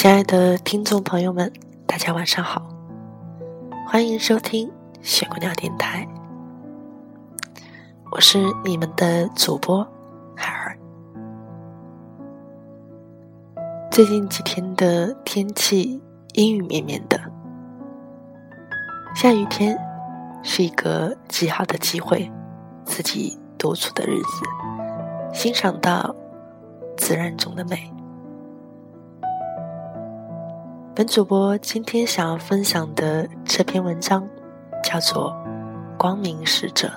亲爱的听众朋友们，大家晚上好，欢迎收听雪姑娘电台，我是你们的主播海儿。最近几天的天气阴雨绵绵的，下雨天是一个极好的机会，自己独处的日子，欣赏到自然中的美。本主播今天想要分享的这篇文章，叫做《光明使者》。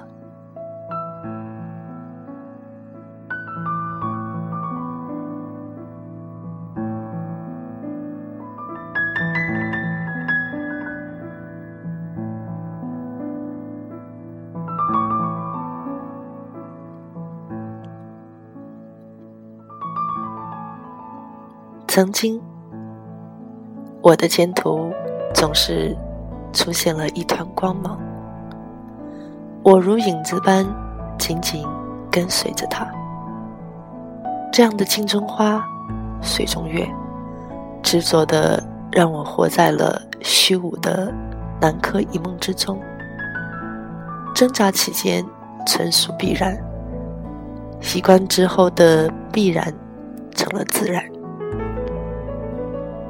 曾经。我的前途总是出现了一团光芒，我如影子般紧紧跟随着他。这样的镜中花、水中月，执着的让我活在了虚无的南柯一梦之中。挣扎期间纯属必然，习惯之后的必然成了自然。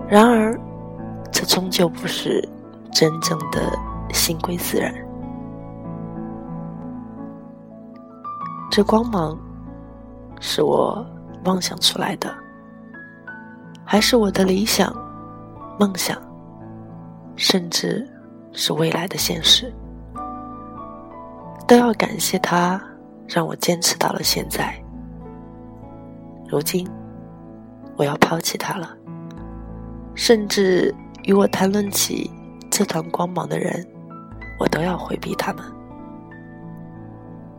然而。这终究不是真正的心归自然。这光芒是我妄想出来的，还是我的理想、梦想，甚至是未来的现实？都要感谢他，让我坚持到了现在。如今，我要抛弃他了，甚至。与我谈论起这团光芒的人，我都要回避他们。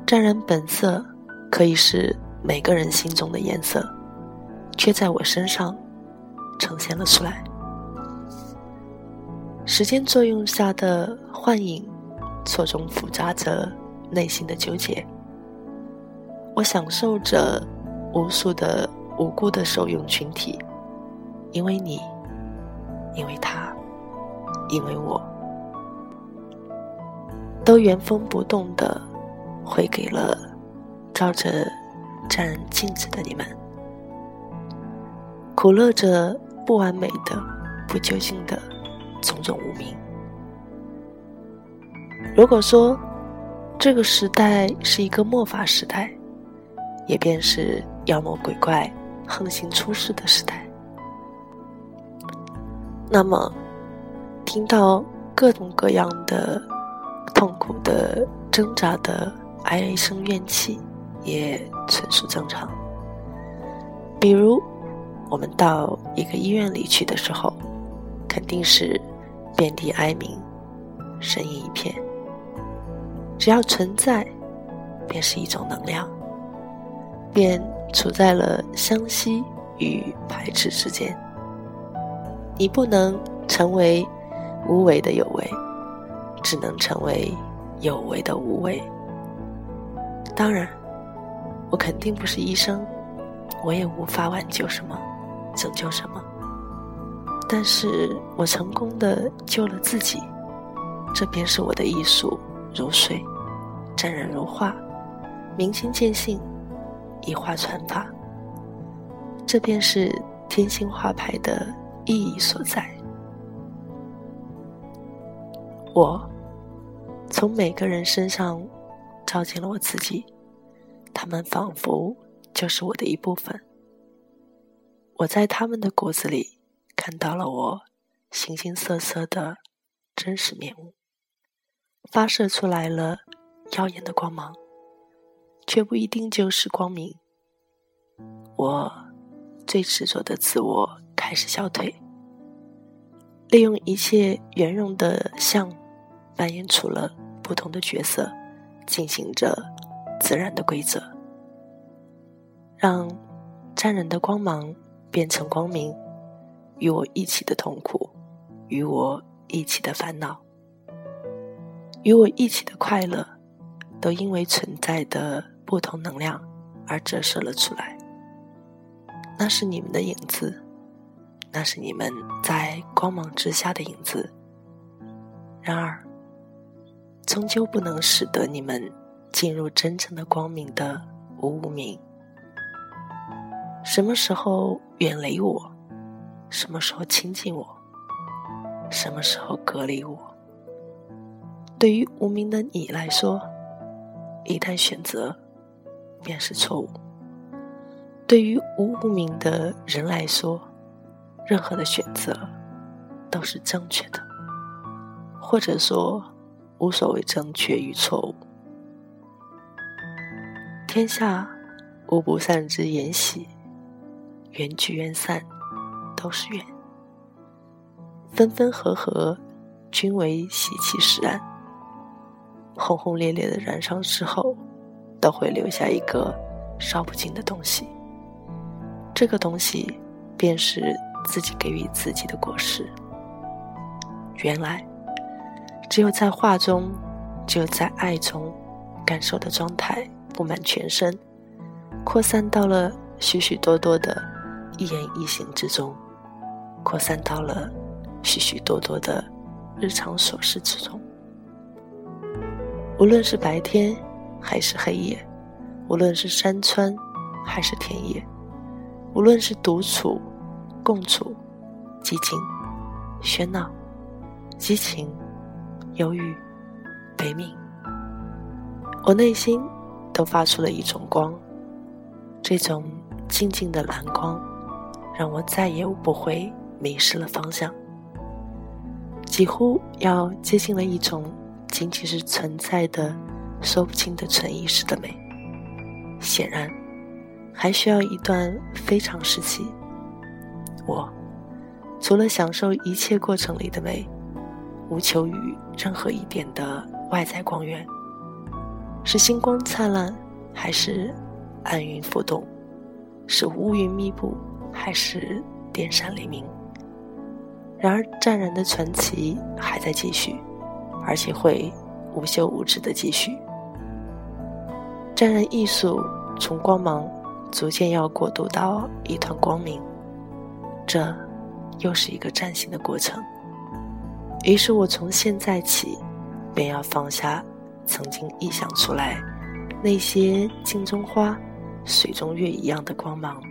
沾染本色可以是每个人心中的颜色，却在我身上呈现了出来。时间作用下的幻影，错综复杂着内心的纠结。我享受着无数的无辜的受用群体，因为你。因为他，因为我，都原封不动的回给了照着站镜子的你们，苦乐着不完美的、不究竟的种种无名。如果说这个时代是一个末法时代，也便是妖魔鬼怪横行出世的时代。那么，听到各种各样的痛苦的挣扎的哀声怨气，也纯属正常。比如，我们到一个医院里去的时候，肯定是遍地哀鸣，声音一片。只要存在，便是一种能量，便处在了相吸与排斥之间。你不能成为无为的有为，只能成为有为的无为。当然，我肯定不是医生，我也无法挽救什么，拯救什么。但是我成功的救了自己，这便是我的艺术，如水，沾染如画，明心见性，以画传法。这便是天星画派的。意义所在。我从每个人身上照见了我自己，他们仿佛就是我的一部分。我在他们的骨子里看到了我形形色色的真实面目，发射出来了耀眼的光芒，却不一定就是光明。我最执着的自我开始消退，利用一切圆融的像，扮演出了不同的角色，进行着自然的规则，让沾染的光芒变成光明，与我一起的痛苦，与我一起的烦恼，与我一起的快乐，都因为存在的不同能量而折射了出来。那是你们的影子，那是你们在光芒之下的影子。然而，终究不能使得你们进入真正的光明的无无明。什么时候远离我？什么时候亲近我？什么时候隔离我？对于无名的你来说，一旦选择，便是错误。对于无无名的人来说，任何的选择都是正确的，或者说无所谓正确与错误。天下无不散之筵席，缘聚缘散都是缘，分分合合均为喜气使然。轰轰烈烈的燃烧之后，都会留下一个烧不尽的东西。这个东西，便是自己给予自己的果实。原来，只有在画中，只有在爱中，感受的状态布满全身，扩散到了许许多多的一言一行之中，扩散到了许许多多的日常琐事之中。无论是白天还是黑夜，无论是山川还是田野。无论是独处、共处、寂静、喧闹、激情、忧郁、悲悯，我内心都发出了一种光。这种静静的蓝光，让我再也不会迷失了方向，几乎要接近了一种仅仅是存在的、说不清的纯意识的美。显然。还需要一段非常时期。我除了享受一切过程里的美，无求于任何一点的外在光源，是星光灿烂，还是暗云浮动？是乌云密布，还是电闪雷鸣？然而，湛然的传奇还在继续，而且会无休无止的继续。湛然艺术从光芒。逐渐要过渡到一团光明，这又是一个崭新的过程。于是我从现在起，便要放下曾经臆想出来那些镜中花、水中月一样的光芒，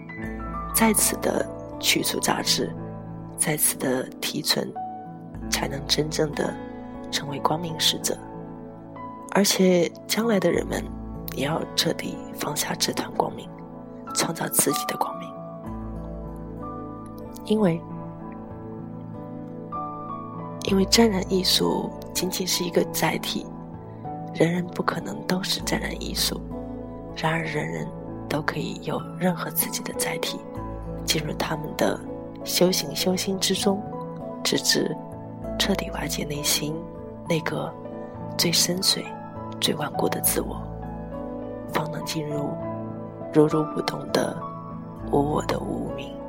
再次的去除杂质，再次的提纯，才能真正的成为光明使者。而且将来的人们，也要彻底放下这团光明。创造自己的光明，因为，因为沾染艺术仅仅是一个载体，人人不可能都是沾染艺术，然而人人都可以有任何自己的载体，进入他们的修行修心之中，直至彻底瓦解内心那个最深邃、最顽固的自我，方能进入。如如不动的无我的无名。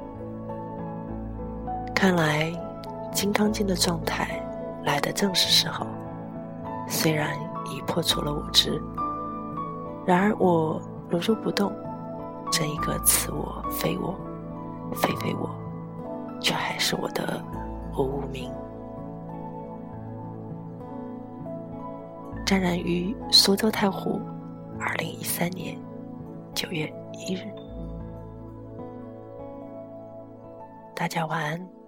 看来《金刚经》的状态来的正是时候。虽然已破除了我执，然而我如如不动，这一个此我非我，非非我，却还是我的无名。沾染于苏州太湖，二零一三年。九月一日，大家晚安。